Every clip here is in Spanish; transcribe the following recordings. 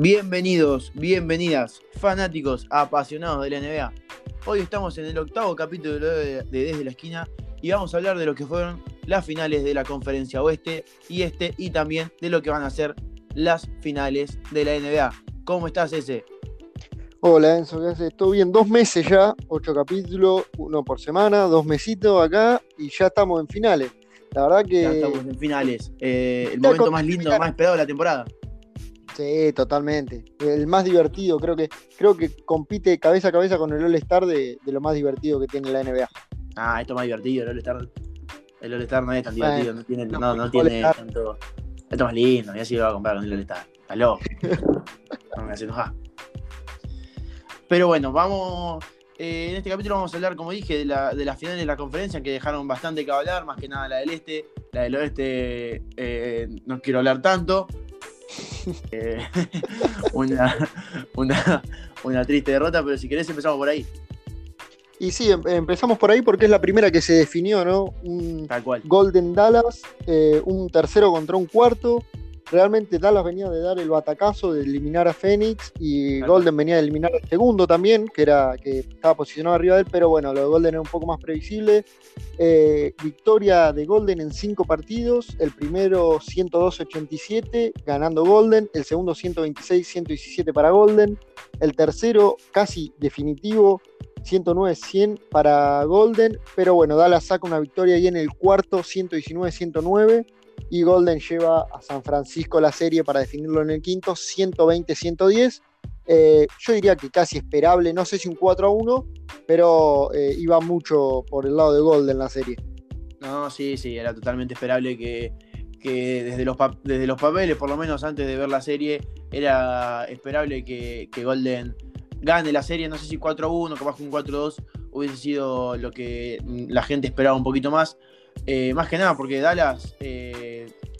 Bienvenidos, bienvenidas, fanáticos apasionados de la NBA. Hoy estamos en el octavo capítulo de, Desde la Esquina y vamos a hablar de lo que fueron las finales de la Conferencia Oeste y Este y también de lo que van a ser las finales de la NBA. ¿Cómo estás, ese? Hola Enzo, ¿qué haces? Todo bien, dos meses ya, ocho capítulos, uno por semana, dos mesitos acá y ya estamos en finales. La verdad que. Ya estamos en finales. Eh, el momento más lindo, más esperado de la temporada. Sí, totalmente. El más divertido, creo que, creo que compite cabeza a cabeza con el All-Star de, lo más divertido que tiene la NBA. Ah, esto es más divertido, el All-Star. El All-Star no es tan divertido, no tiene, no, no tiene tanto. Esto es más lindo, ya sí lo va a comprar con el All-Star. Loco. no me hace enojar. Pero bueno, vamos. Eh, en este capítulo vamos a hablar, como dije, de, la, de las finales de la conferencia que dejaron bastante que hablar, más que nada la del este. La del oeste eh, no quiero hablar tanto. Eh, una, una, triste derrota, pero si querés empezamos por ahí. Y sí, em, empezamos por ahí porque es la primera que se definió, ¿no? Un Tal cual. Golden Dallas, eh, un tercero contra un cuarto, realmente Dallas venía de dar el batacazo de eliminar a Phoenix y Golden venía de eliminar al segundo también, que era que estaba posicionado arriba de él, pero bueno, lo de Golden era un poco más previsible. Eh, victoria de Golden en cinco partidos, el primero 102-87 ganando Golden, el segundo 126-117 para Golden, el tercero casi definitivo 109-100 para Golden, pero bueno, Dallas saca una victoria ahí en el cuarto 119-109 y Golden lleva a San Francisco la serie para definirlo en el quinto, 120-110. Eh, yo diría que casi esperable, no sé si un 4 a 1, pero eh, iba mucho por el lado de Golden la serie. No, sí, sí, era totalmente esperable que, desde, los desde los papeles, por lo menos antes de ver la serie, era esperable que, Golden gane la serie, no sé si 4 a 1, capaz que un 4 a 2 hubiese sido lo que la gente esperaba un poquito más. Eh, más que nada porque Dallas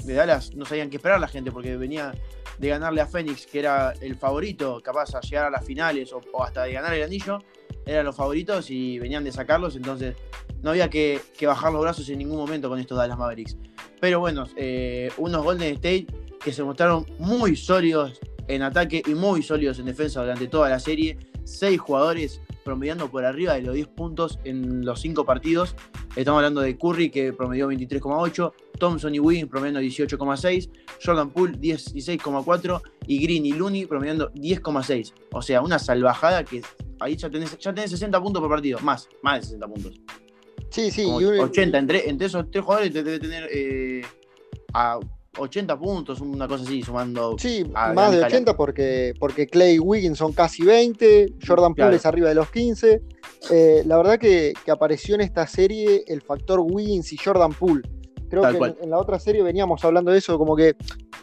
de Dallas no sabían qué esperar la gente porque venía de ganarle a Phoenix, que era el favorito, capaz a llegar a las finales o, hasta de ganar el anillo, eran los favoritos y venían de sacarlos, entonces no había que, bajar los brazos en ningún momento con estos Dallas Mavericks. Pero bueno, eh, unos Golden State que se mostraron muy sólidos en ataque y muy sólidos en defensa durante toda la serie. Seis jugadores promediando por arriba de los 10 puntos en los 5 partidos. Estamos hablando de Curry que promedió 23,8, Thompson y Wiggins promediando 18,6, Jordan Poole 16,4 y Green y Looney promediando 10,6. O sea, una salvajada que ahí ya tenés, ya tenés 60 puntos por partido, más, más de 60 puntos. Sí, sí. 80, entre, entre, esos tres jugadores te debe tener eh, a 80 puntos, una cosa así, sumando. Sí, más de 80 porque, porque Clay y Wiggins son casi 20, Jordan Poole es arriba de los 15. Eh, la verdad que, apareció en esta serie el factor Wiggins y Jordan Poole. Creo que en, la otra serie veníamos hablando de eso, como que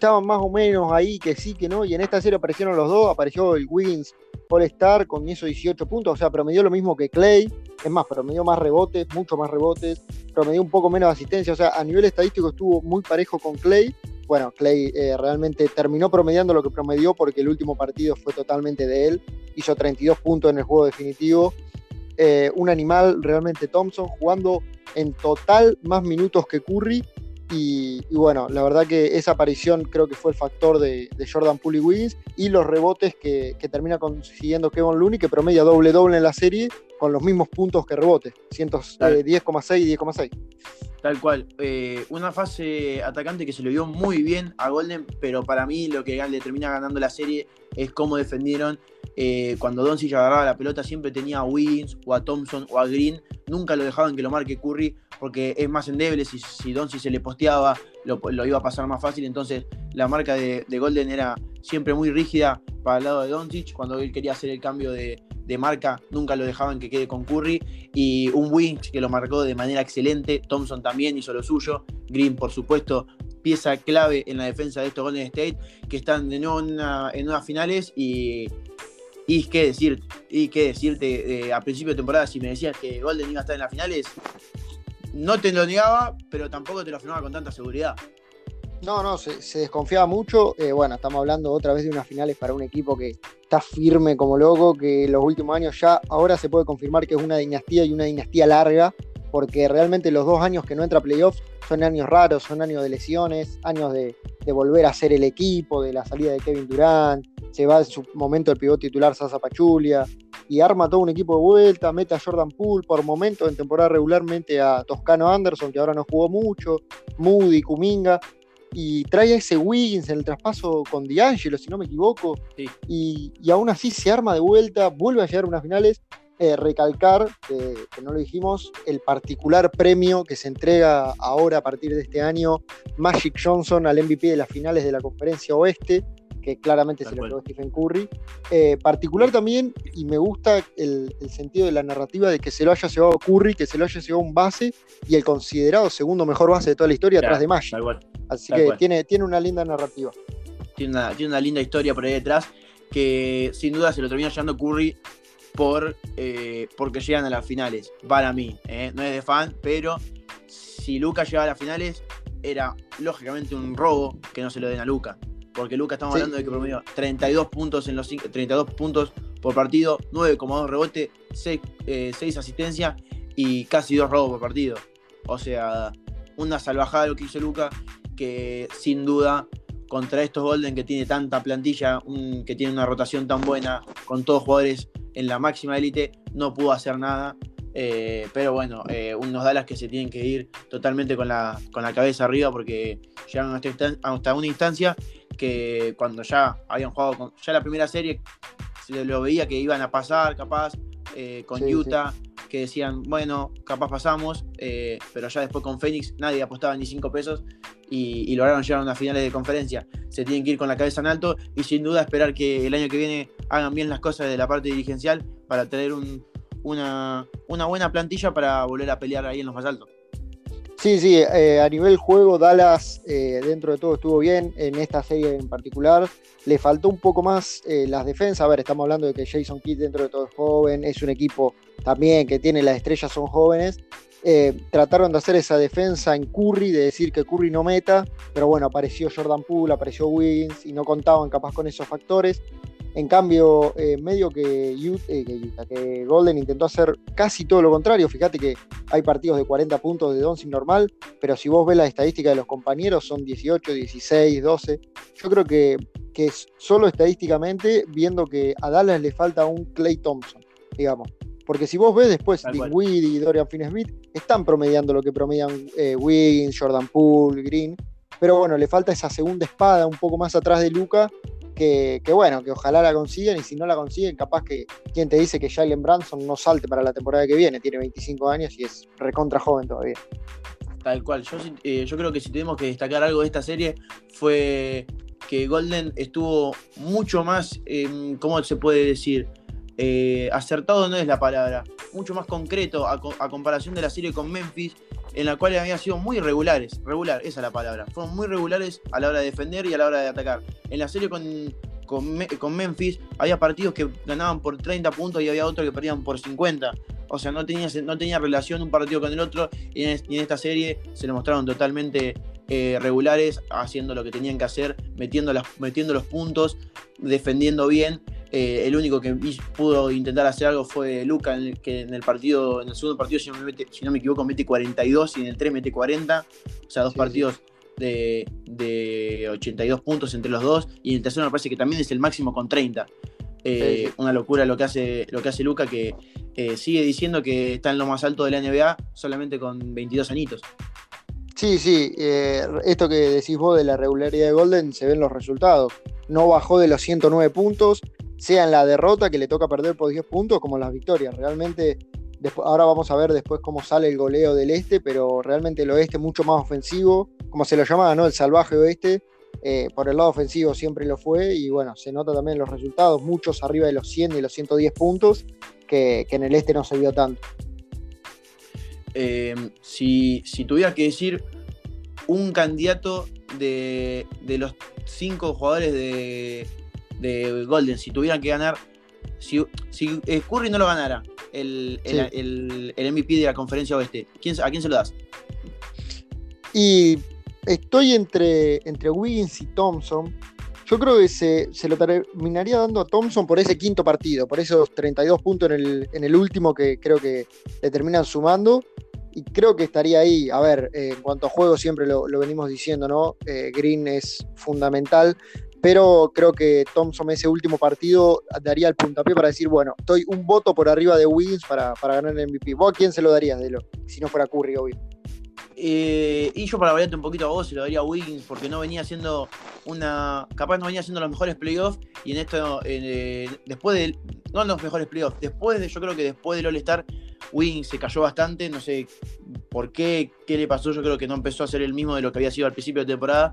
estaban más o menos ahí, que sí, que no, y en esta serie aparecieron los dos, apareció el Wiggins All Star con esos 18 puntos, o sea, promedió lo mismo que Clay, es más, promedió más rebotes, mucho más rebotes, promedió un poco menos asistencia, o sea, a nivel estadístico estuvo muy parejo con Clay. Bueno, Clay eh, realmente terminó promediando lo que promedió porque el último partido fue totalmente de él, hizo 32 puntos en el juego definitivo. Eh, un animal realmente Thompson jugando en total más minutos que Curry y, bueno, la verdad que esa aparición creo que fue el factor de, Jordan Poole y Wiggins y los rebotes que, termina consiguiendo Kevin Looney, que promedia doble-doble en la serie con los mismos puntos que rebotes, 10,6 y 10,6. Tal cual. Eh, una fase atacante que se le vio muy bien a Golden, pero para mí lo que le termina ganando la serie es cómo defendieron. Eh, cuando Doncic agarraba la pelota siempre tenía a Wiggins o a Thompson o a Green. Nunca lo dejaban que lo marque Curry porque es más endeble. Si, si Doncic se le posteaba, lo, iba a pasar más fácil. Entonces la marca de, de Golden era siempre muy rígida para el lado de Doncic. Cuando él quería hacer el cambio de, de marca, nunca lo dejaban que quede con Curry. Y un Winch que lo marcó de manera excelente. Thompson también hizo lo suyo. Green, por supuesto, pieza clave en la defensa de estos Golden State, que están de nuevo en, unas finales. Y, y qué decir, y qué decirte, a principio de temporada, si me decías que Golden iba a estar en las finales, no te lo negaba, pero tampoco te lo afirmaba con tanta seguridad. No, no, se, desconfiaba mucho. Eh, bueno, estamos hablando otra vez de unas finales para un equipo que está firme como loco, que los últimos años ya ahora se puede confirmar que es una dinastía y una dinastía larga, porque realmente los dos años que no entra a playoffs son años raros, son años de lesiones, años de, volver a ser el equipo, de la salida de Kevin Durant, se va en su momento el pivot titular Sasa Pachulia, y arma todo un equipo de vuelta, mete a Jordan Poole por momentos en temporada regularmente a Toscano Anderson, que ahora no jugó mucho, Moody, Kuminga, y trae a ese Wiggins en el traspaso con D'Angelo, si no me equivoco, y, y, aún así se arma de vuelta, vuelve a llegar a unas finales. Eh, recalcar, que no lo dijimos, el particular premio que se entrega ahora a partir de este año, Magic Johnson al MVP de las finales de la conferencia oeste, que claramente se lo Stephen Curry. Eh, particular también, y me gusta el, sentido de la narrativa de que se lo haya llevado Curry, que se lo haya llevado un base y el considerado segundo mejor base de toda la historia atrás de Magic. Así que tiene, tiene una linda narrativa. Tiene una, tiene una linda historia por ahí detrás que sin duda se lo termina llevando Curry por, eh, porque llegan a las finales, para mí. Eh. No es de fan, pero si Luca llegaba a las finales, era lógicamente un robo que no se lo den a Luca porque Lucas estamos hablando de que promedio 32 puntos en los 32 puntos por partido, 9,2 rebote, 6, eh, asistencias y casi 2 robos por partido. O sea, una salvajada lo que hizo Lucas, que sin duda contra estos Golden que tiene tanta plantilla, que tiene una rotación tan buena, con todos jugadores en la máxima élite, no pudo hacer nada. Eh, pero bueno, eh, unos Dallas que se tienen que ir totalmente con la, con la cabeza arriba porque llegan hasta una instancia que cuando ya habían jugado con, ya la primera serie se lo veía que iban a pasar capaz eh, con Utah que decían bueno capaz pasamos eh, pero ya después con Phoenix nadie apostaba ni 5 pesos y, lograron llegar a unas finales de conferencia. Se tienen que ir con la cabeza en alto y sin duda esperar que el año que viene hagan bien las cosas de la parte dirigencial para tener una, una buena plantilla para volver a pelear ahí en los más altos Sí, sí, eh, a nivel juego Dallas eh, dentro de todo estuvo bien en esta serie en particular. Le faltó un poco más eh, las defensas. A ver, estamos hablando de que Jason Kidd dentro de todo es joven, es un equipo también que tiene las estrellas, son jóvenes. trataron de hacer esa defensa en Curry, de decir que Curry no meta, pero bueno, apareció Jordan Poole, apareció Wiggins y no contaban capaz con esos factores. En cambio, eh, medio que, eh, que, Golden intentó hacer casi todo lo contrario. Fíjate que hay partidos de 40 puntos de Doncic normal, pero si vos ves la estadística de los compañeros, son 18, 16, 12. Yo creo que, que solo estadísticamente, viendo que a Dallas le falta un Clay Thompson, digamos. Porque si vos ves después, Dinwiddie y Dorian Finney-Smith están promediando lo que promedian eh, Wiggins, Jordan Poole, Green. Pero bueno, le falta esa segunda espada un poco más atrás de Luca que, bueno, que ojalá la consigan y si no la consiguen, capaz que quien te dice que Jalen Branson no salte para la temporada que viene, tiene 25 años y es recontra joven todavía. Tal cual, yo, eh, yo creo que si tenemos que destacar algo de esta serie fue que Golden estuvo mucho más, ¿cómo se puede decir? Eh, acertado no es la palabra, mucho más concreto a, comparación de la serie con Memphis, en la cual habían sido muy regulares, regular, esa es la palabra, fueron muy regulares a la hora de defender y a la hora de atacar. En la serie con, con, Memphis había partidos que ganaban por 30 puntos y había otros que perdían por 50. O sea, no tenía, no tenía relación un partido con el otro y en, esta serie se lo mostraron totalmente eh, regulares, haciendo lo que tenían que hacer, metiendo, las, metiendo los puntos, defendiendo bien eh, el único que pudo intentar hacer algo fue Luca, que en el partido, en el segundo partido, si no, me, equivoco, mete 42 y en el 3 mete 40. O sea, dos partidos De, 82 puntos entre los dos. Y en el tercero me parece que también es el máximo con 30. Eh, una locura lo que hace, lo que hace Luca, que eh, sigue diciendo que está en lo más alto de la NBA solamente con 22 añitos. Sí, sí, esto que decís vos de la regularidad de Golden se ven los resultados. No bajó de los 109 puntos, sea en la derrota que le toca perder por 10 puntos como las victorias. Realmente, ahora vamos a ver después cómo sale el goleo del este, pero realmente el oeste mucho más ofensivo, como se lo llamaba, ¿no? El salvaje oeste. Eh, por el lado ofensivo siempre lo fue y bueno, se nota también los resultados, muchos arriba de los 100 y los 110 puntos, que, en el este no se vio tanto. Em, si, si tuviera que decir un candidato de, de los cinco jugadores de, de Golden, si tuvieran que ganar, si, si eh, Curry no lo ganara, el, el, MVP de la conferencia oeste, ¿a quién se lo das? Y estoy entre, entre Wiggins y Thompson. Yo creo que se, lo terminaría dando a Thompson por ese quinto partido, por esos 32 puntos en el, en el último que creo que le terminan sumando. Y creo que estaría ahí. A ver, eh, en cuanto a juego, siempre lo, venimos diciendo, ¿no? Eh, Green es fundamental pero creo que Thompson ese último partido daría el puntapié para decir, bueno, estoy un voto por arriba de Wiggins para, para ganar el MVP. ¿Vos a quién se lo darías, de lo, si no fuera Curry, obvio? Eh, y yo para variarte un poquito a vos, se lo daría a Wiggins, porque no venía haciendo una. Capaz no venía haciendo los mejores playoffs. Y en esto, eh, después de. No los mejores playoffs, después de. Yo creo que después del All-Star, Wiggins se cayó bastante. No sé por qué, qué le pasó. Yo creo que no empezó a ser el mismo de lo que había sido al principio de temporada.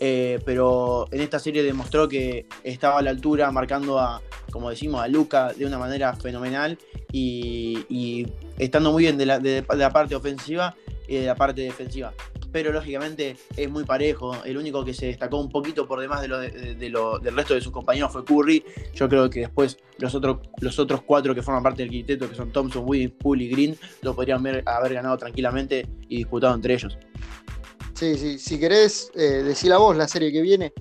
Eh, pero en esta serie demostró que estaba a la altura, marcando a, como decimos, a Luca de una manera fenomenal y, estando muy bien de la parte ofensiva y de la parte defensiva. Pero lógicamente es muy parejo. El único que se destacó un poquito por demás de lo, del resto de sus compañeros fue Curry. Yo creo que después los, otros los otros cuatro que forman parte del quinteto, que son Thompson, Wiggins, Poole y Green, lo podrían haber ganado tranquilamente y disputado entre ellos. Sí, sí. Si querés eh, decir a vos la serie que viene,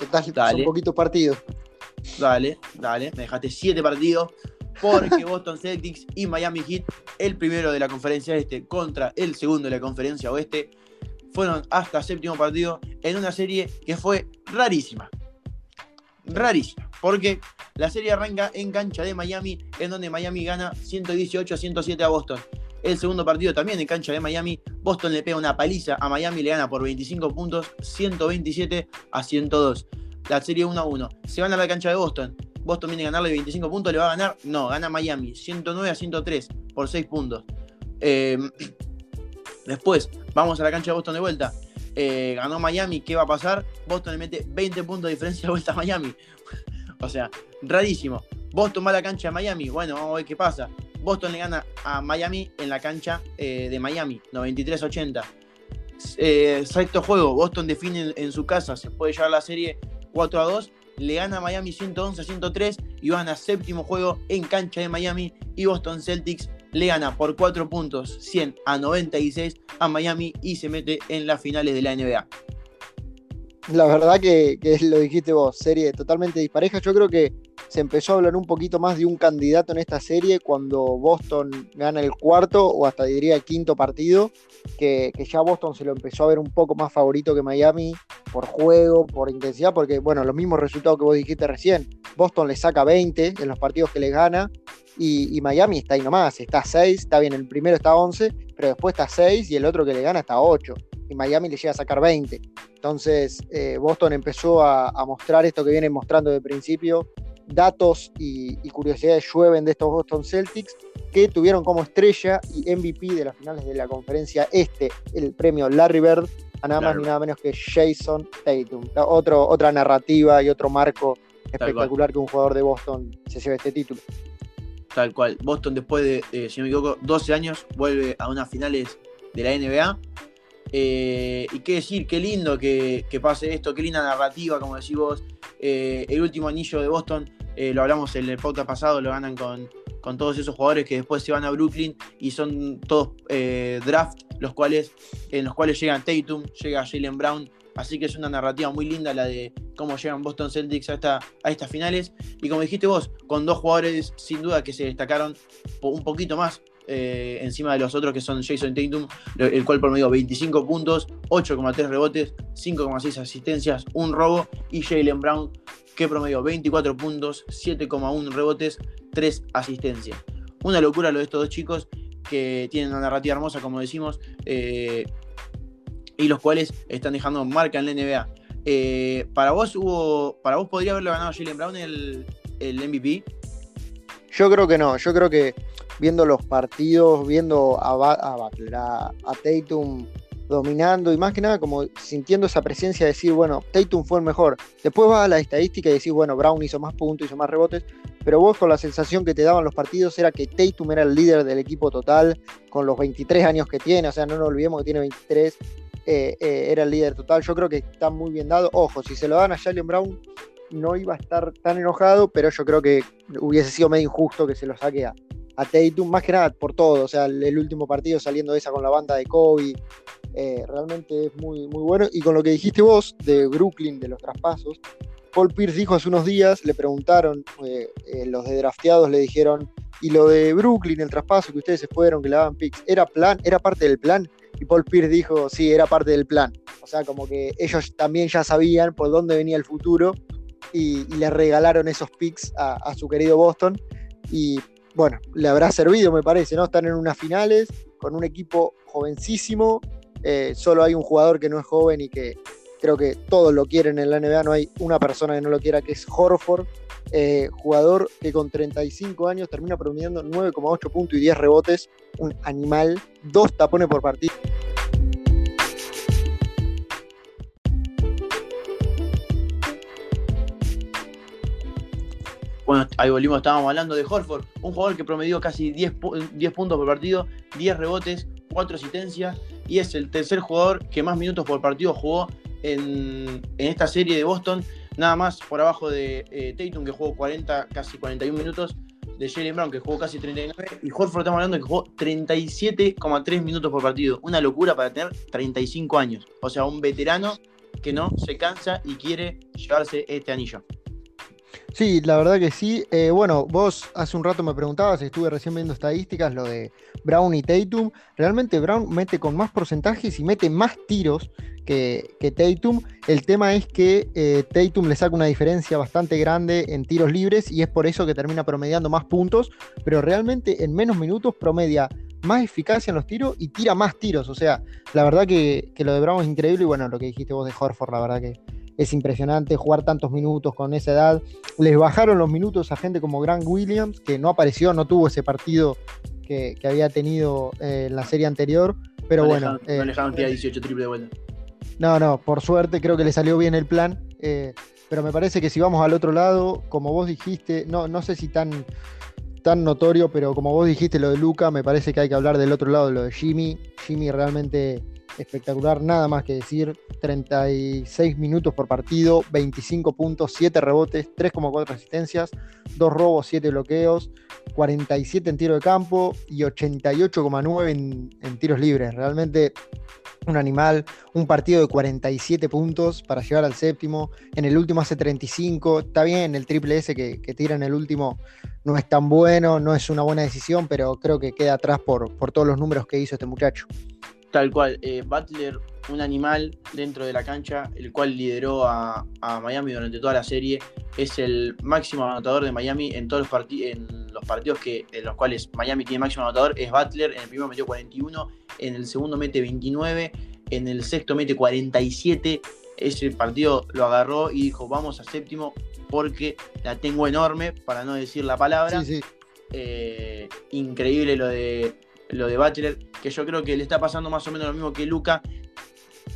estás un poquito partido. Dale, dale. Me dejaste siete partidos porque Boston Celtics y Miami Heat, el primero de la conferencia este contra el segundo de la conferencia oeste, fueron hasta séptimo partido en una serie que fue rarísima. Rarísima, porque la serie arranca en cancha de Miami, en donde Miami gana 118 a 107 a Boston. El segundo partido también en cancha de Miami, Boston le pega una paliza a Miami, le gana por 25 puntos, 127 a 102. La serie 1 a 1. Se van a la cancha de Boston. Boston viene a ganarle 25 puntos, ¿le va a ganar? No, gana Miami, 109 a 103 por 6 puntos. Eh, después, vamos a la cancha de Boston de vuelta. Eh, ganó Miami, ¿qué va a pasar? Boston le mete 20 puntos de diferencia de vuelta a Miami. o sea, rarísimo. Boston va a la cancha de Miami, bueno, vamos a ver qué pasa. Boston le gana a Miami en la cancha eh, de Miami, 93-80. sexto juego, Boston define en, su casa, se puede llevar la serie 4 a 2 le gana a Miami 111 a 103 y van a séptimo juego en cancha de Miami y Boston Celtics le gana por 4 puntos 100 a 96 a Miami y se mete en las finales de la NBA. La verdad que, que lo dijiste vos, serie totalmente dispareja. Yo creo que se empezó a hablar un poquito más de un candidato en esta serie cuando Boston gana el cuarto o hasta diría el quinto partido, que, ya Boston se lo empezó a ver un poco más favorito que Miami por juego, por intensidad, porque bueno, los mismos resultados que vos dijiste recién, Boston le saca 20 en los partidos que le gana y, Miami está ahí nomás, está a 6, está bien, el primero está a 11, pero después está a 6 y el otro que le gana está a 8 y Miami le llega a sacar 20. Entonces eh, Boston empezó a, a, mostrar esto que viene mostrando de principio, datos y, curiosidades llueven de estos Boston Celtics que tuvieron como estrella y MVP de las finales de la conferencia este, el premio Larry Bird, a nada más ni nada menos que Jason Tatum. Otro, otra narrativa y otro marco espectacular que un jugador de Boston se lleve este título. Tal cual. Boston después de, si no me equivoco, 12 años vuelve a unas finales de la NBA. Eh, y qué decir, qué lindo que, pase esto, qué linda narrativa, como decís vos. Eh, el último anillo de Boston, eh, lo hablamos en el podcast pasado, lo ganan con, con, todos esos jugadores que después se van a Brooklyn y son todos eh, draft, los cuales, en los cuales llegan Tatum, llega Jalen Brown. Así que es una narrativa muy linda la de cómo llegan Boston Celtics a, esta, a estas finales. Y como dijiste vos, con dos jugadores sin duda que se destacaron un poquito más encima de los otros que son Jason Tatum, el cual promedió 25 puntos, 8,3 rebotes, 5,6 asistencias, un robo, y Jalen Brown que promedió 24 puntos, 7,1 rebotes, 3 asistencias. Una locura lo de estos dos chicos que tienen una narrativa hermosa, como decimos, eh, y los cuales están dejando marca en la NBA. Eh, para vos hubo, para vos podría haberlo ganado Jalen Brown el, el MVP. Yo creo que no, yo creo que viendo los partidos, viendo a, a a, Tatum dominando y más que nada como sintiendo esa presencia de decir, bueno, Tatum fue el mejor. Después va a la estadística y decís, bueno, Brown hizo más puntos, hizo más rebotes, pero vos con la sensación que te daban los partidos era que Tatum era el líder del equipo total con los 23 años que tiene, o sea, no nos olvidemos que tiene 23, eh, eh, era el líder total. Yo creo que está muy bien dado. Ojo, si se lo dan a Jalen Brown, no iba a estar tan enojado, pero yo creo que hubiese sido medio injusto que se lo saque a, a Tatum, más que nada por todo, o sea, el, último partido saliendo de esa con la banda de Kobe, eh, realmente es muy, muy bueno. Y con lo que dijiste vos de Brooklyn, de los traspasos, Paul Pierce dijo hace unos días, le preguntaron, eh, eh, los de drafteados le dijeron, y lo de Brooklyn, el traspaso que ustedes se fueron, que le daban picks, ¿era plan? ¿Era parte del plan? Y Paul Pierce dijo, sí, era parte del plan. O sea, como que ellos también ya sabían por dónde venía el futuro y, le regalaron esos picks a, su querido Boston. Y bueno, le habrá servido, me parece, ¿no? Están en unas finales con un equipo jovencísimo. Eh, solo hay un jugador que no es joven y que creo que todos lo quieren en la NBA. No hay una persona que no lo quiera, que es Horford. Eh, jugador que con 35 años termina promediando 9,8 puntos y 10 rebotes. Un animal, dos tapones por partido. Bueno, ahí volvimos, estábamos hablando de Horford, un jugador que promedió casi 10, 10 puntos por partido, 10 rebotes, 4 asistencias y es el tercer jugador que más minutos por partido jugó en, esta serie de Boston, nada más por abajo de eh, Tatum que jugó 40, casi 41 minutos, de Jalen Brown que jugó casi 39 y Horford estamos hablando que jugó 37,3 minutos por partido, una locura para tener 35 años, o sea, un veterano que no se cansa y quiere llevarse este anillo. Sí, la verdad que sí. Eh, bueno, vos hace un rato me preguntabas, estuve recién viendo estadísticas, lo de Brown y Tatum. Realmente Brown mete con más porcentajes y mete más tiros que, que Tatum. El tema es que eh, Tatum le saca una diferencia bastante grande en tiros libres y es por eso que termina promediando más puntos, pero realmente en menos minutos promedia más eficacia en los tiros y tira más tiros. O sea, la verdad que, que lo de Brown es increíble y bueno, lo que dijiste vos de Horford, la verdad que es impresionante jugar tantos minutos con esa edad. Les bajaron los minutos a gente como Grant Williams, que no apareció, no tuvo ese partido que, había tenido eh, en la serie anterior. Pero bueno. no 18 eh, triple de vuelta. No, no, por suerte creo que le salió bien el plan. Eh, pero me parece que si vamos al otro lado, como vos dijiste, no, no sé si tan, tan notorio, pero como vos dijiste lo de Luca, me parece que hay que hablar del otro lado, lo de Jimmy. Jimmy realmente espectacular, nada más que decir. 36 minutos por partido, 25 puntos, 7 rebotes, 3,4 asistencias, 2 robos, 7 bloqueos, 47 en tiro de campo y 88,9 en, en tiros libres. Realmente un animal, un partido de 47 puntos para llegar al séptimo. En el último hace 35. Está bien, el triple S que, tira en el último no es tan bueno, no es una buena decisión, pero creo que queda atrás por todos los números que hizo este muchacho. Tal cual, eh, Butler, un animal dentro de la cancha, el cual lideró a, Miami durante toda la serie, es el máximo anotador de Miami en todos los, en los partidos que, en los cuales Miami tiene máximo anotador, es Butler, en el primero metió 41, en el segundo mete 29, en el sexto mete 47, ese partido lo agarró y dijo, vamos a séptimo porque la tengo enorme, para no decir la palabra. Eh, increíble lo de lo de Butler, que yo creo que le está pasando más o menos lo mismo que Luca.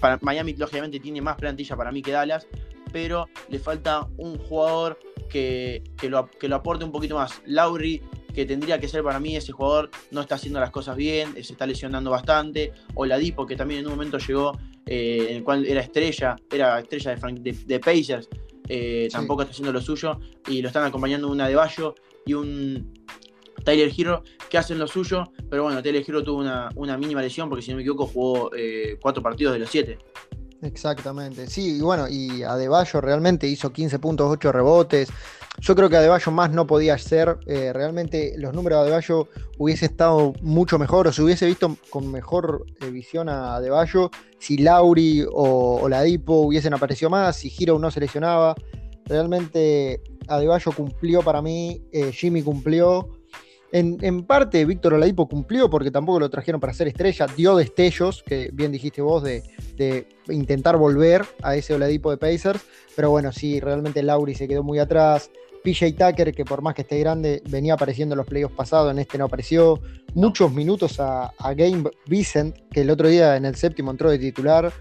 Para, Miami, lógicamente, tiene más plantilla para mí que Dallas, pero le falta un jugador que, lo, que lo aporte un poquito más. Lauri, que tendría que ser para mí ese jugador, no está haciendo las cosas bien, se está lesionando bastante. O Ladipo, que también en un momento llegó, eh, en el cual era estrella, era estrella de, de, Pacers, eh, tampoco está haciendo lo suyo. Y lo están acompañando una de Bayo y un Tyler Hero, que hacen lo suyo, pero bueno, Tyler Hero tuvo una, mínima lesión porque si no me equivoco jugó eh, cuatro partidos de los siete. Exactamente, sí, y bueno, y Adebayo realmente hizo 15 puntos, 8 rebotes. Yo creo que Adebayo más no podía ser. Eh, realmente los números de Adebayo hubiese estado mucho mejor o se hubiese visto con mejor eh, visión a Adebayo si Lauri o, o Ladipo hubiesen aparecido más, si Hero no se lesionaba. Realmente Adebayo cumplió para mí, Jimmy cumplió. En, parte, Víctor Oladipo cumplió porque tampoco lo trajeron para ser estrella, dio destellos, que bien dijiste vos, de, intentar volver a ese Oladipo de Pacers, pero bueno, sí, realmente Lauri se quedó muy atrás. PJ Tucker, que por más que esté grande, venía apareciendo en los playoffs pasados, en este no apareció. Muchos minutos a, Game Vicent, que el otro día en el séptimo entró de titular.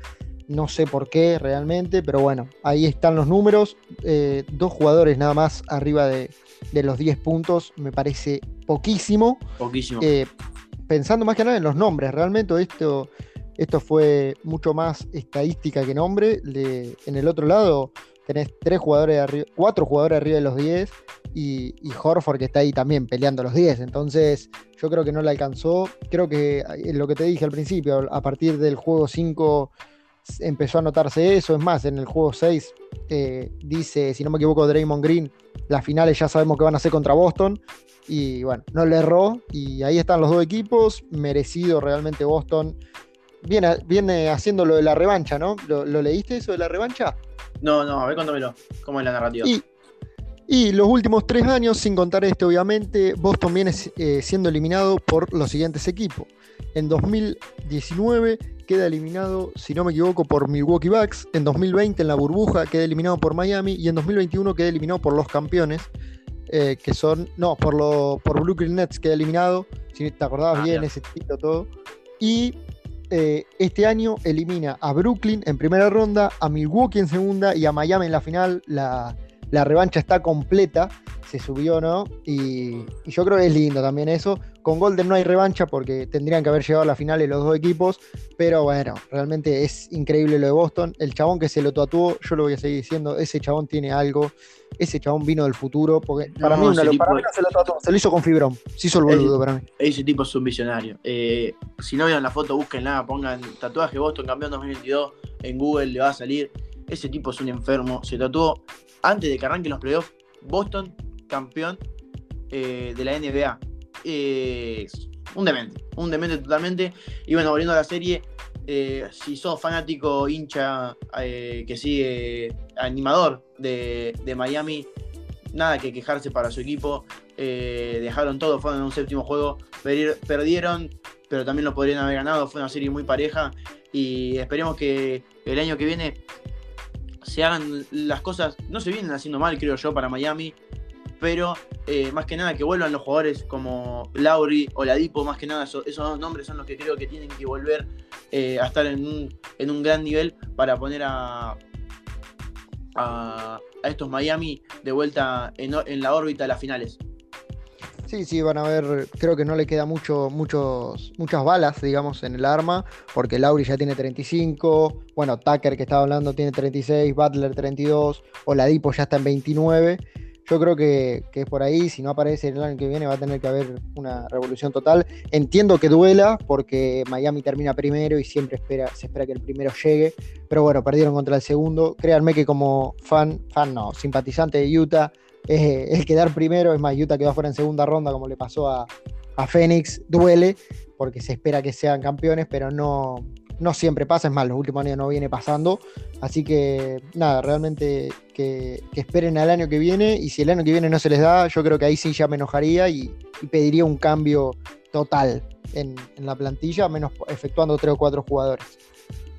No sé por qué realmente, pero bueno, ahí están los números. Eh, dos jugadores nada más arriba de, de los 10 puntos me parece poquísimo. Poquísimo. Eh, pensando más que nada en los nombres, realmente esto, esto fue mucho más estadística que nombre. en el otro lado tenés tres jugadores arriba, cuatro jugadores arriba de los 10 y, y, Horford que está ahí también peleando los 10. Entonces yo creo que no le alcanzó. Creo que eh, lo que te dije al principio, a partir del juego 5 empezó a notarse eso. Es más, en el juego 6 eh, dice, si no me equivoco, Draymond Green, las finales ya sabemos que van a ser contra Boston. Y bueno, no le erró. Y ahí están los dos equipos. Merecido realmente Boston. viene, viene haciendo lo de la revancha, ¿no? ¿Lo, leíste eso de la revancha? No, no, a ver, cuéntamelo. ¿Cómo es la narrativa? Y, y los últimos tres años, sin contar este obviamente, Boston viene eh, siendo eliminado por los siguientes equipos. En 2019 queda eliminado, si no me equivoco, por Milwaukee Bucks. En 2020 en la burbuja queda eliminado por Miami. Y en 2021 queda eliminado por los campeones, eh, que son, no, por, lo, por Brooklyn Nets queda eliminado. Si te acordabas ah, bien, ese título todo. Y eh, este año elimina a Brooklyn en primera ronda, a Milwaukee en segunda y a Miami en la final. La, la revancha está completa, se subió, ¿no? Y, yo creo que es lindo también eso. Con Golden no hay revancha porque tendrían que haber llegado a la final de los dos equipos, pero bueno, realmente es increíble lo de Boston. El chabón que se lo tatuó, yo lo voy a seguir diciendo, ese chabón tiene algo, ese chabón vino del futuro, porque para mí, se lo tatuó, se lo hizo con fibrón, se hizo el boludo para mí. Ese tipo es un visionario. Eh, si no vieron la foto, búsquenla, pongan tatuaje Boston campeón 2022 en Google, le va a salir. Ese tipo es un enfermo, se tatuó antes de que arranquen los playoffs, Boston campeón eh, de la NBA. un demente, un demente totalmente. Y bueno, volviendo a la serie, eh, si sos fanático, hincha, eh, que sigue animador de, Miami, nada que quejarse para su equipo. dejaron todo, fueron en un séptimo juego, perdieron, pero también lo podrían haber ganado. Fue una serie muy pareja y esperemos que el año que viene se hagan las cosas, no se vienen haciendo mal, creo yo, para Miami, pero eh, más que nada que vuelvan los jugadores como Lauri o Ladipo, más que nada esos, dos nombres son los que creo que tienen que volver eh, a estar en un, gran nivel para poner a, a, estos Miami de vuelta en, en la órbita de las finales. Sí, sí, van a ver, creo que no le queda mucho, muchos, muchas balas, digamos, en el arma, porque Lauri ya tiene 35, bueno, Tucker que estaba hablando tiene 36, Butler 32, Oladipo ya está en 29. Yo creo que, es por ahí, si no aparece el año que viene va a tener que haber una revolución total. Entiendo que duela porque Miami termina primero y siempre espera, se espera que el primero llegue, pero bueno, perdieron contra el segundo. Créanme que como fan, fan no, simpatizante de Utah, el quedar primero, es más, Utah quedó fuera en segunda ronda como le pasó a, a Phoenix, duele porque se espera que sean campeones, pero no, no siempre pasa, es más, los últimos años no viene pasando, así que nada, realmente que, esperen al año que viene y si el año que viene no se les da, yo creo que ahí sí ya me enojaría y, pediría un cambio total en, la plantilla, menos efectuando tres o cuatro jugadores.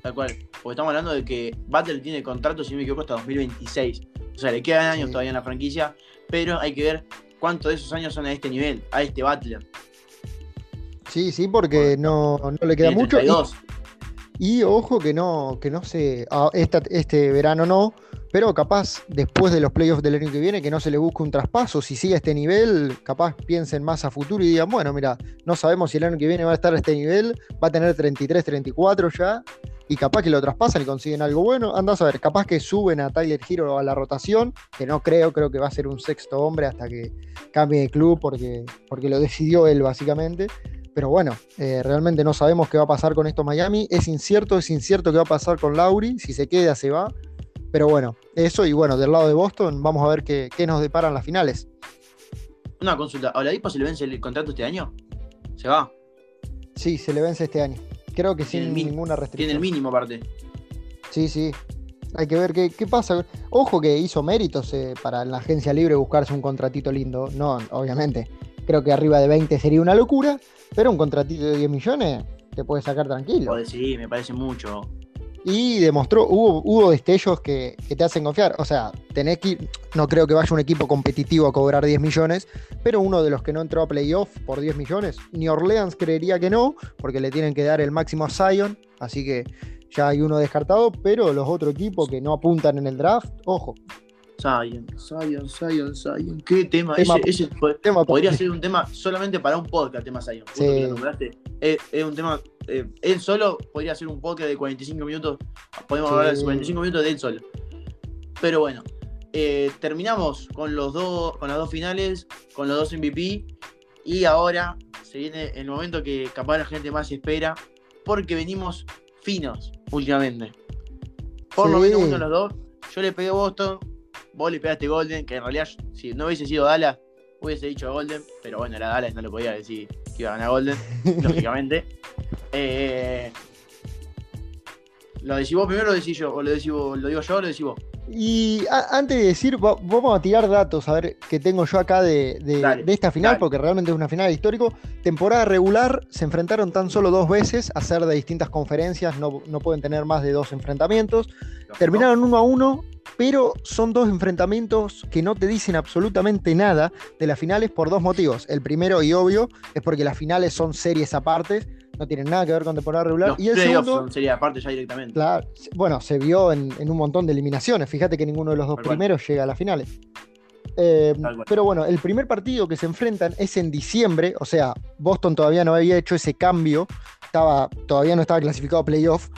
Tal cual, porque estamos hablando de que Battle tiene contrato, si no me equivoco, hasta 2026. O sea, le quedan años todavía en la franquicia, pero hay que ver cuántos de esos años son a este nivel, a este Butler. Sí, sí, porque no, le queda mucho. Y, ojo que no, que no se. este verano no, pero capaz después de los playoffs del año que viene, que no se le busque un traspaso. Si sigue a este nivel, capaz piensen más a futuro y digan, bueno, mira, no sabemos si el año que viene va a estar a este nivel, va a tener 33, 34 ya y capaz que lo traspasan y consiguen algo bueno. Andás a ver, capaz que suben a Tyler Hero a la rotación, que no creo, creo que va a ser un sexto hombre hasta que cambie de club porque, porque lo decidió él básicamente. Pero bueno, eh, realmente no sabemos qué va a pasar con esto Miami. Es incierto, es incierto qué va a pasar con Lauri. Si se queda, se va. Pero bueno, eso y bueno, del lado de Boston, vamos a ver qué, nos deparan las finales. Una consulta, ¿a Oladipo se le vence el contrato este año? ¿Se va? Sí, se le vence este año. Creo que sin ninguna restricción. Tiene el mínimo aparte. Sí, sí. Hay que ver qué, pasa. Ojo que hizo méritos eh, para la agencia libre buscarse un contratito lindo. No, obviamente. Creo que arriba de 20 sería una locura. Pero un contratito de 10 millones te puede sacar tranquilo. sí, me parece mucho. Y demostró, hubo, hubo destellos que, te hacen confiar. O sea, tenés que no creo que vaya un equipo competitivo a cobrar 10 millones, pero uno de los que no entró a playoff por 10 millones, New Orleans creería que no, porque le tienen que dar el máximo a Zion, así que ya hay uno descartado, pero los otros equipos que no apuntan en el draft, ojo. Zion, Zion, Zion, Zion. ¿Qué tema? ese, podría ser un tema solamente para un podcast, tema Zion. Es, un tema. Eh, él solo podría ser un podcast de 45 minutos. Podemos hablar de 45 minutos de él solo. Pero bueno, eh, terminamos con, los dos, con las dos finales, con los dos MVP. Y ahora se viene el momento que capaz la gente más espera. Porque venimos finos últimamente. Por lo menos uno de los dos. Yo le pegué a Boston, vos le pegaste Golden, que en realidad si no hubiese sido Dallas, hubiese dicho Golden, pero bueno, era Dallas, no lo podía decir que iba a ganar Golden, lógicamente. Eh, ¿Lo decís vos primero o lo decís yo? ¿O lo, decís vos- lo digo yo o lo decís vos? Y antes de decir, va- vamos a tirar datos, a ver qué tengo yo acá de, de- Dale, de esta final, dale. porque realmente es una final histórico. Temporada regular, se enfrentaron tan solo dos veces, a ser de distintas conferencias, no, no pueden tener más de dos enfrentamientos. Terminaron uno a uno, pero son dos enfrentamientos que no te dicen absolutamente nada de las finales por dos motivos. El primero, y obvio, es porque las finales son series aparte, no tienen nada que ver con temporada regular. Los y el segundo, son sería aparte ya directamente. Claro, se- bueno, se vio en, en un montón de eliminaciones. Fíjate que ninguno de los dos Tal cual. primeros llega a las finales. Eh, pero bueno, el primer partido que se enfrentan es en diciembre, o sea, Boston todavía no había hecho ese cambio, estaba, todavía no estaba clasificado a playoff,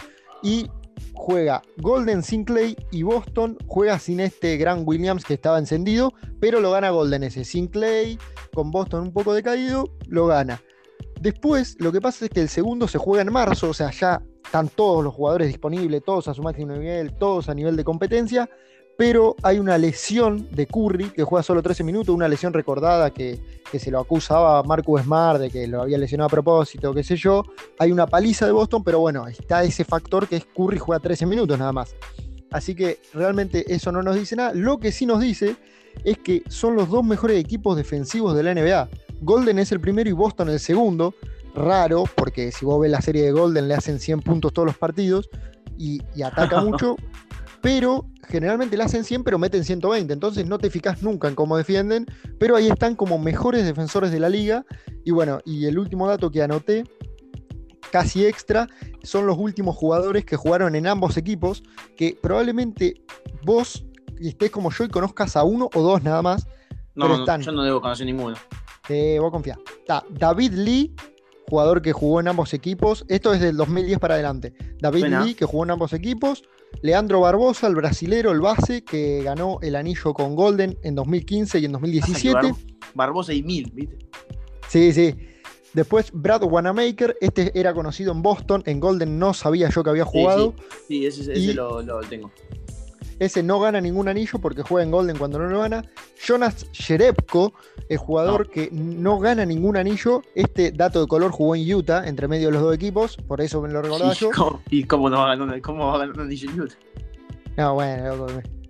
y juega Golden sin Clay y Boston juega sin este Gran Williams que estaba encendido, pero lo gana Golden ese, sin Clay, con Boston un poco decaído, lo gana. Después, lo que pasa es que el segundo se juega en marzo, o sea, ya están todos los jugadores disponibles, todos a su máximo nivel, todos a nivel de competencia, pero hay una lesión de Curry que juega solo 13 minutos, una lesión recordada que, que se lo acusaba a Marcus Smart de que lo había lesionado a propósito, qué sé yo. Hay una paliza de Boston, pero bueno, está ese factor que es Curry juega 13 minutos nada más. Así que realmente eso no nos dice nada. Lo que sí nos dice es que son los dos mejores equipos defensivos de la NBA. Golden es el primero y Boston el segundo. Raro, porque si vos ves la serie de Golden le hacen 100 puntos todos los partidos y, y ataca mucho, pero generalmente le hacen 100 pero meten 120, entonces no te fijas nunca en cómo defienden, pero ahí están como mejores defensores de la liga. Y bueno, y el último dato que anoté, casi extra, son los últimos jugadores que jugaron en ambos equipos, que probablemente vos estés como yo y conozcas a uno o dos nada más, No, pero no, están. yo no debo conocer ninguno. te vos confía. Está David Lee, jugador que jugó en ambos equipos. Esto es del 2010 para adelante. David Buena. Lee, que jugó en ambos equipos. Leandro Barbosa, el brasilero, el base, que ganó el anillo con Golden en 2015 y en Pasa que 2017. Bar- Barbosa y Mil, ¿viste? Sí, sí. Después Brad Wanamaker, este era conocido en Boston, en Golden no sabía yo que había Sí, jugado. Sí, ese, ese Y- lo, lo tengo. Ese no gana ningún anillo porque juega en Golden cuando no lo gana. Jonas Jerebko, el jugador que no gana ningún anillo. Este dato de color jugó en Utah, entre medio de los dos equipos, por eso me lo recordaba ¿Y yo. cómo, y cómo no va a ganar, cómo va a ganar un anillo en Utah? No, bueno,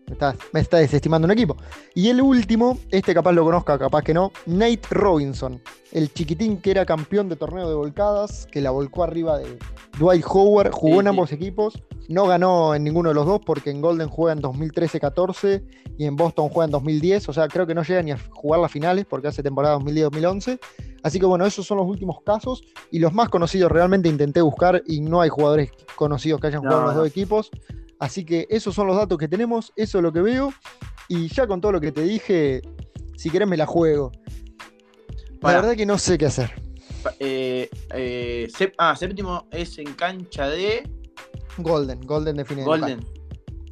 me, está, me está desestimando un equipo. Y el último, este capaz lo conozca, capaz que no, Nate Robinson, el chiquitín que era campeón de torneo de volcadas, que la volcó arriba de Dwight Howard, jugó Sí, en sí. ambos equipos, no ganó en ninguno de los dos porque en Golden juega en 2013-14 y en Boston juega en 2010, o sea, creo que no llega ni a jugar las finales porque hace temporada 2010-2011. Así que bueno, esos son los últimos casos y los más conocidos realmente intenté buscar y no hay jugadores conocidos que hayan jugado en los no. dos equipos. Así que esos son los datos que tenemos, eso es lo que veo. Y ya con todo lo que te dije, si querés me la juego. La Pará. verdad que no sé qué hacer. Eh, eh, ah, séptimo es en cancha de Golden, Golden define. Golden.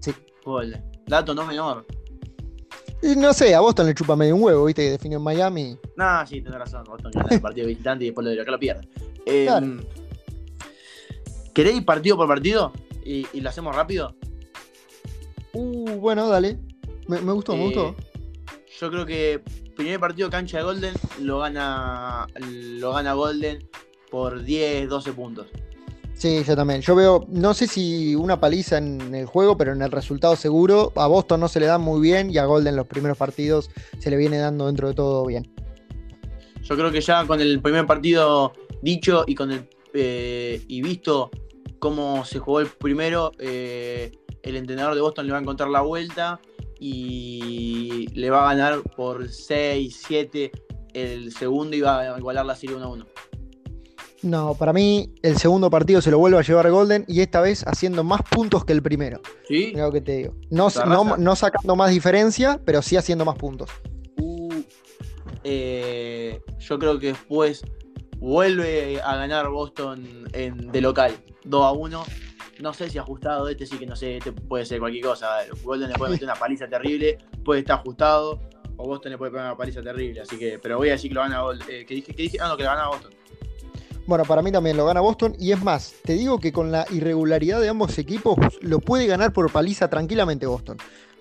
Sí. Golden. Dato no menor. Y no sé, a Boston le chupa medio un huevo, viste, que definió en Miami. Nah, sí, tenés razón. Boston gana el partido visitante y después lo de acá lo pierde. Eh, Claro. ¿Queréis ir partido por partido? Y, y lo hacemos rápido. Uh, bueno, dale. Me, me gustó, me Eh, gustó. Yo creo que primer partido cancha de Golden lo gana lo gana Golden por 10, 12 puntos. Sí, yo también. Yo veo, no sé si una paliza en el juego, pero en el resultado seguro. A Boston no se le da muy bien y a Golden los primeros partidos se le viene dando dentro de todo bien. Yo creo que ya con el primer partido dicho y con el eh, y visto cómo se jugó el primero, eh, el entrenador de Boston le va a encontrar la vuelta y le va a ganar por 6, 7 el segundo y va a igualar la serie 1 a 1. No, para mí el segundo partido se lo vuelve a llevar Golden y esta vez haciendo más puntos que el primero. ¿Sí? Lo que te digo. No sacando más diferencia, pero sí haciendo más puntos. Uh, eh, yo creo que después vuelve a ganar Boston en- de local, 2 a 1. No sé si ajustado, este sí que no sé, este puede ser cualquier cosa. Golden le puede meter una paliza terrible, puede estar ajustado, o Boston le puede pegar una paliza terrible. Así que, pero voy a decir que lo gana eh, que dije, ah, no, que lo gana Boston. Bueno, para mí también lo gana Boston. Y es más, te digo que con la irregularidad de ambos equipos, lo puede ganar por paliza tranquilamente Boston.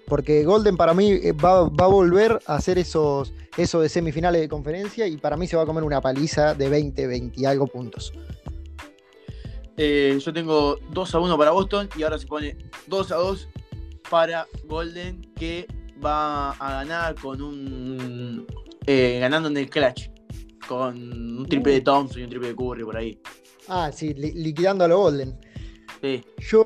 Porque Golden para mí eh, va, va a volver a hacer esos, eso de semifinales de conferencia y para mí se va a comer una paliza de 20, 20 y algo puntos. Eh, yo tengo 2 a 1 para Boston y ahora se pone 2 a 2 para Golden que va a ganar con un. Eh, ganando en el clutch. Con un triple de Thompson y un triple de Curry por ahí. Ah, sí, liquidando a lo Golden. Sí. Yo,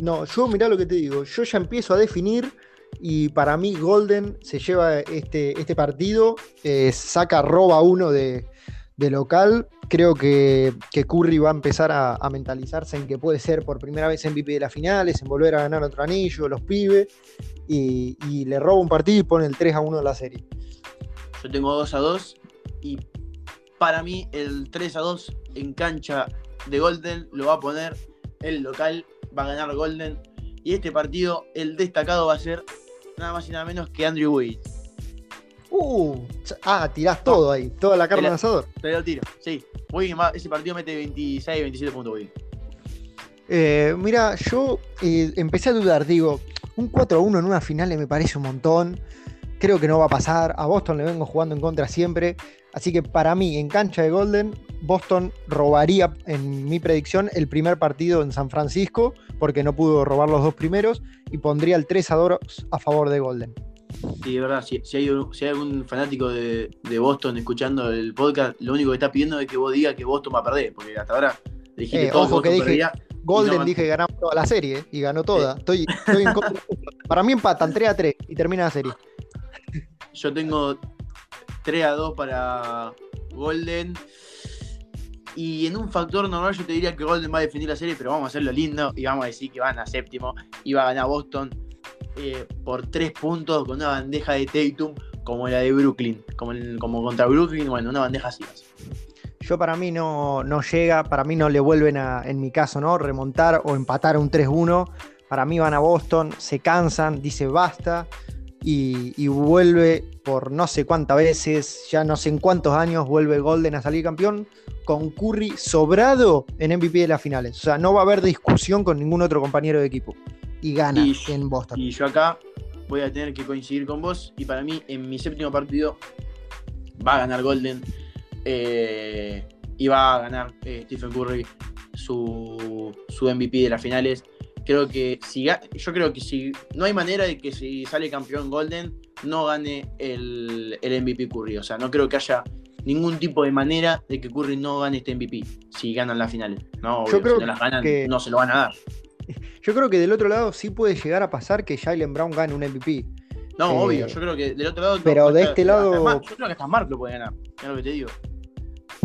no, yo mirá lo que te digo. Yo ya empiezo a definir y para mí Golden se lleva este, este partido, eh, saca roba uno de, de local. Creo que, Curry va a empezar a, mentalizarse en que puede ser por primera vez MVP de las finales, en volver a ganar otro anillo, los pibes, y, le roba un partido y pone el 3 a 1 de la serie. Yo tengo 2 a 2 y para mí el 3 a 2 en cancha de Golden lo va a poner el local, va a ganar Golden. Y este partido, el destacado va a ser nada más y nada menos que Andrew Wiggins. Uh, ah, tirás todo ahí, toda la carne al asador. Te lo tiro, sí. ese partido mete 26, 27 puntos, Wiggins. Eh, mira, yo eh, empecé a dudar, digo, un 4-1 en una final me parece un montón. Creo que no va a pasar. A Boston le vengo jugando en contra siempre. Así que para mí, en cancha de Golden, Boston robaría, en mi predicción, el primer partido en San Francisco, porque no pudo robar los dos primeros, y pondría el 3 a 2 a favor de Golden. Sí, es verdad. Si, hay, algún fanático de, Boston escuchando el podcast, lo único que está pidiendo es que vos digas que Boston va a perder, porque hasta ahora dijiste eh, todo que dije, Golden dije que ganamos toda la serie y ganó toda. Estoy, en contra. Para mí empatan 3 a 3 y termina la serie. Yo tengo 3 a 2 para Golden. Y en un factor normal yo te diría que Golden va a definir la serie, pero vamos a hacerlo lindo y vamos a decir que van a séptimo y va a ganar Boston eh, por tres puntos con una bandeja de Tatum como la de Brooklyn, como, contra Brooklyn, bueno, una bandeja así. Yo para mí no, no llega, para mí no le vuelven a, en mi caso, ¿no? Remontar o empatar un 3-1. Para mí van a Boston, se cansan, dice basta y, y, vuelve por no sé cuántas veces, ya no sé en cuántos años, vuelve Golden a salir campeón con Curry sobrado en MVP de las finales. O sea, no va a haber discusión con ningún otro compañero de equipo y gana en Boston. Y yo acá voy a tener que coincidir con vos y para mí en mi séptimo partido va a ganar Golden eh, y va a ganar eh, Stephen Curry su, su, MVP de las finales. Creo que si yo creo que si no hay manera de que si sale campeón Golden no gane el, el MVP Curry. O sea, no creo que haya ningún tipo de manera de que Curry no gane este MVP si ganan las finales. No, Yo creo si no las ganan, no se lo van a dar. Yo creo que del otro lado sí puede llegar a pasar que Jalen Brown gane un MVP. No, eh, obvio, yo creo que del otro lado. Pero de este lado. yo creo que hasta Mark lo puede ganar, es lo que te digo.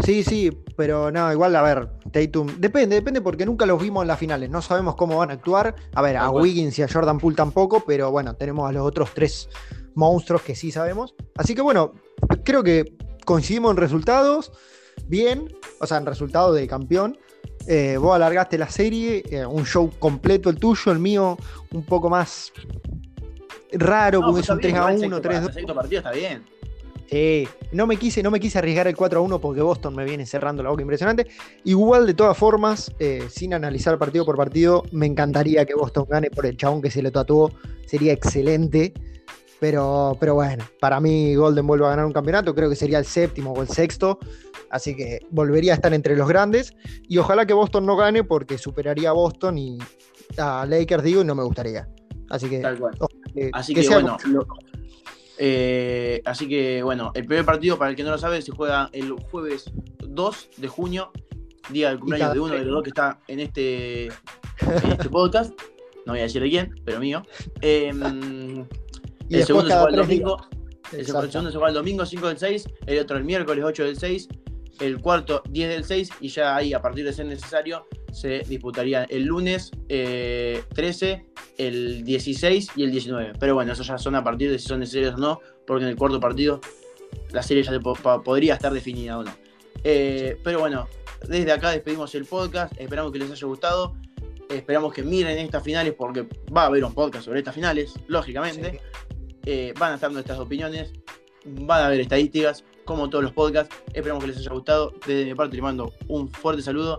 Sí, sí, pero no, igual, a ver, Tatum. Depende, depende porque nunca los vimos en las finales. No sabemos cómo van a actuar. A ver, a Wiggins y a Jordan Poole tampoco, pero bueno, tenemos a los otros tres monstruos que sí sabemos. Así que bueno, creo que coincidimos en resultados. Bien, o sea, en resultados de campeón. Eh, vos alargaste la serie, eh, un show completo el tuyo, el mío un poco más raro, porque es un 3 a 1, 3 2. El partido está bien. Sí, no me quise, no me quise arriesgar el 4 a 1 porque Boston me viene cerrando la boca impresionante. Igual, de todas formas, eh, sin analizar partido por partido, me encantaría que Boston gane por el chabón que se le tatuó. Sería excelente. Pero, pero bueno, para mí Golden vuelve a ganar un campeonato, creo que sería el séptimo o el sexto, así que volvería a estar entre los grandes. Y ojalá que Boston no gane porque superaría a Boston y a Lakers, digo, y no me gustaría. Así que, así que, bueno, eh, así que bueno, el primer partido, para el que no lo sabe, se juega el jueves 2 de junio, día del cumpleaños de uno de los dos que está en este, en este podcast. No voy a decir de quién, pero mío. Eh, el segundo se juega el domingo. El segundo se juega el domingo 5 del 6, el otro el miércoles 8 del 6, el cuarto 10 del 6 y ya ahí a partir de ser necesario se disputaría el lunes 13, eh, el 16 y el 19. Pero bueno, eso ya son a partir de si son necesarios o no, porque en el cuarto partido la serie ya podría estar definida o no. Eh, pero bueno, desde acá despedimos el podcast, esperamos que les haya gustado, esperamos que miren estas finales porque va a haber un podcast sobre estas finales, lógicamente. Eh, van a estar nuestras opiniones, van a haber estadísticas, como todos los podcasts. Esperemos que les haya gustado. Desde mi parte les mando un fuerte saludo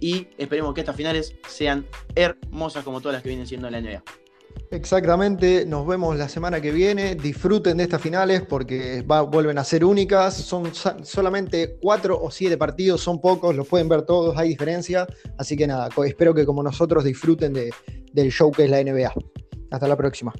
y esperemos que estas finales sean hermosas como todas las que vienen siendo en la NBA. Exactamente, nos vemos la semana que viene. Disfruten de estas finales porque vuelven a ser únicas. Son solamente cuatro o siete partidos, son pocos, los pueden ver todos, hay diferencia. Así que nada, espero que como nosotros disfruten del show que es la NBA. Hasta la próxima.